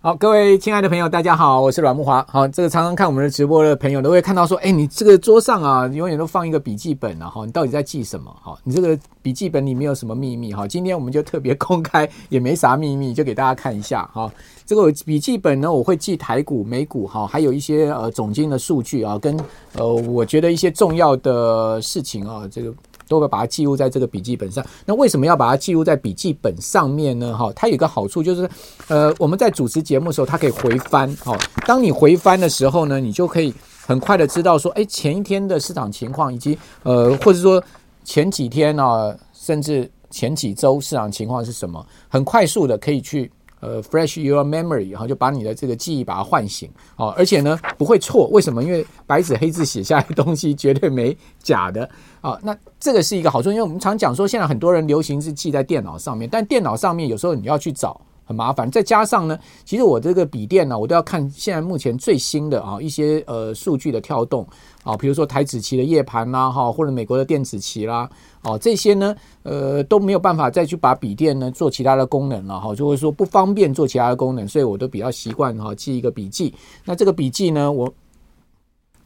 好，各位亲爱的朋友，大家好，我是阮慕华。好，这个常常看我们的直播的朋友都会看到说，哎，你这个桌上啊，永远都放一个笔记本啊，哈，你到底在记什么？哈，你这个笔记本里面有什么秘密？哈，今天我们就特别公开，也没啥秘密，就给大家看一下哈。这个笔记本呢，我会记台股、美股，哈，还有一些呃总经的数据啊，跟呃我觉得一些重要的事情啊，这个。都会把它记录在这个笔记本上。那为什么要把它记录在笔记本上面呢？哈，它有一个好处就是，呃，我们在主持节目的时候，它可以回翻。哦，当你回翻的时候呢，你就可以很快的知道说，哎，前一天的市场情况，以及呃，或者说前几天啊，甚至前几周市场情况是什么，很快速的可以去。呃，fresh your memory，然后就把你的这个记忆把它唤醒，哦，而且呢不会错，为什么？因为白纸黑字写下来的东西绝对没假的啊，哦。那这个是一个好处，因为我们常讲说，现在很多人流行是记在电脑上面，但电脑上面有时候你要去找。很麻烦，再加上呢，其实我这个笔电呢，我都要看现在目前最新的啊一些呃数据的跳动啊，比如说台指期的夜盘啦哈，或者美国的电子期啦，哦这些呢呃都没有办法再去把笔电呢做其他的功能了哈，就会说不方便做其他的功能，所以我都比较习惯哈记一个笔记。那这个笔记呢，我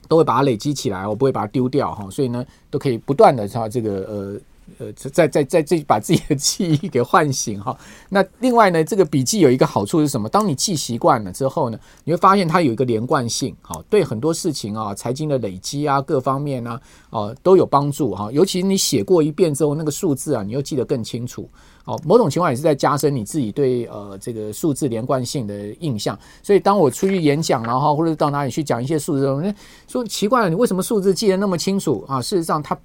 都会把它累积起来，我不会把它丢掉哈，所以呢都可以不断的哈这个呃。呃，在在在这把自己的记忆给唤醒哈。那另外呢，这个笔记有一个好处是什么？当你记习惯了之后呢，你会发现它有一个连贯性，好，对很多事情啊，财经的累积啊，各方面啊，哦，都有帮助哈。尤其你写过一遍之后，那个数字啊，你又记得更清楚。哦，某种情况也是在加深你自己对呃这个数字连贯性的印象。所以当我出去演讲然后或者到哪里去讲一些数字，说奇怪了，你为什么数字记得那么清楚啊？事实上它。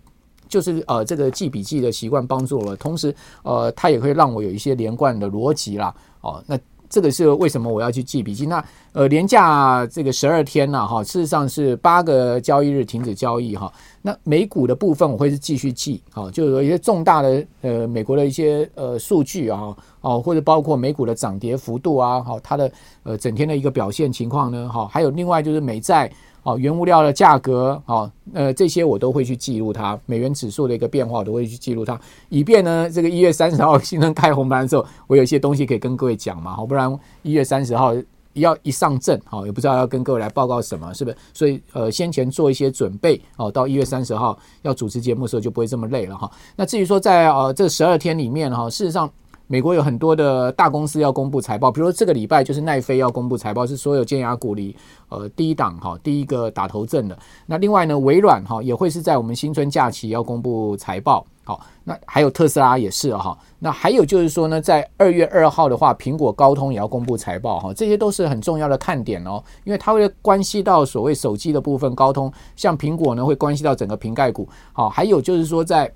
就是呃，这个记笔记的习惯帮助了，同时呃，它也会让我有一些连贯的逻辑啦。哦，那这个是为什么我要去记笔记？那呃，连假这个十二天呢，哈，事实上是八个交易日停止交易哈。那美股的部分我会是继续记，哈，就是有一些重大的呃美国的一些呃数据啊，哦，或者包括美股的涨跌幅度啊，哈，它的呃整天的一个表现情况呢，哈，还有另外就是美债。哦，原物料的价格，哦，呃，这些我都会去记录它，美元指数的一个变化，我都会去记录它，以便呢，这个一月三十号新春开红盘的时候，我有一些东西可以跟各位讲嘛，好，不然一月三十号要一上阵，好，也不知道要跟各位来报告什么，是不是？所以，呃，先前做一些准备，哦，到一月三十号要主持节目的时候就不会这么累了哈。那至于说在呃这十二天里面哈，事实上。美国有很多的大公司要公布财报，比如说这个礼拜就是奈飞要公布财报，是所有尖牙股里呃第一档哈，第一个打头阵的。那另外呢，微软哈也会是在我们新春假期要公布财报，好，那还有特斯拉也是哈。那还有就是说呢，在二月二号的话，苹果、高通也要公布财报哈，这些都是很重要的看点哦，因为它会关系到所谓手机的部分，高通像苹果呢会关系到整个瓶盖股，好，还有就是说在。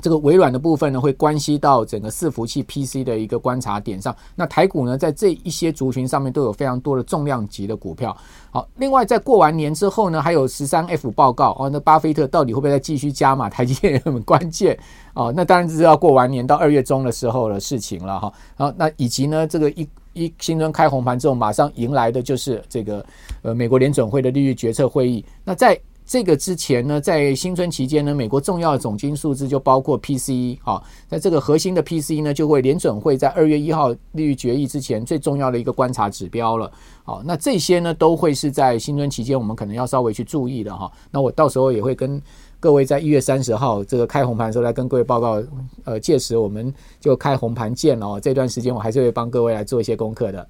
这个微软的部分呢，会关系到整个伺服器 PC 的一个观察点上。那台股呢，在这一些族群上面都有非常多的重量级的股票。好，另外在过完年之后呢，还有十三 F 报告哦。那巴菲特到底会不会再继续加码？台积电也很关键哦。那当然是要过完年到二月中的时候的事情了哈。然后那以及呢，这个一一新春开红盘之后，马上迎来的就是这个呃美国联准会的利率决策会议。那在这个之前呢，在新春期间呢，美国重要的总金数字就包括 PCE 啊，在这个核心的 PCE 呢，就会联准会在二月一号利率决议之前最重要的一个观察指标了。好，那这些呢都会是在新春期间我们可能要稍微去注意的哈。那我到时候也会跟各位在一月三十号这个开红盘的时候来跟各位报告，呃，届时我们就开红盘见了哦。这段时间我还是会帮各位来做一些功课的。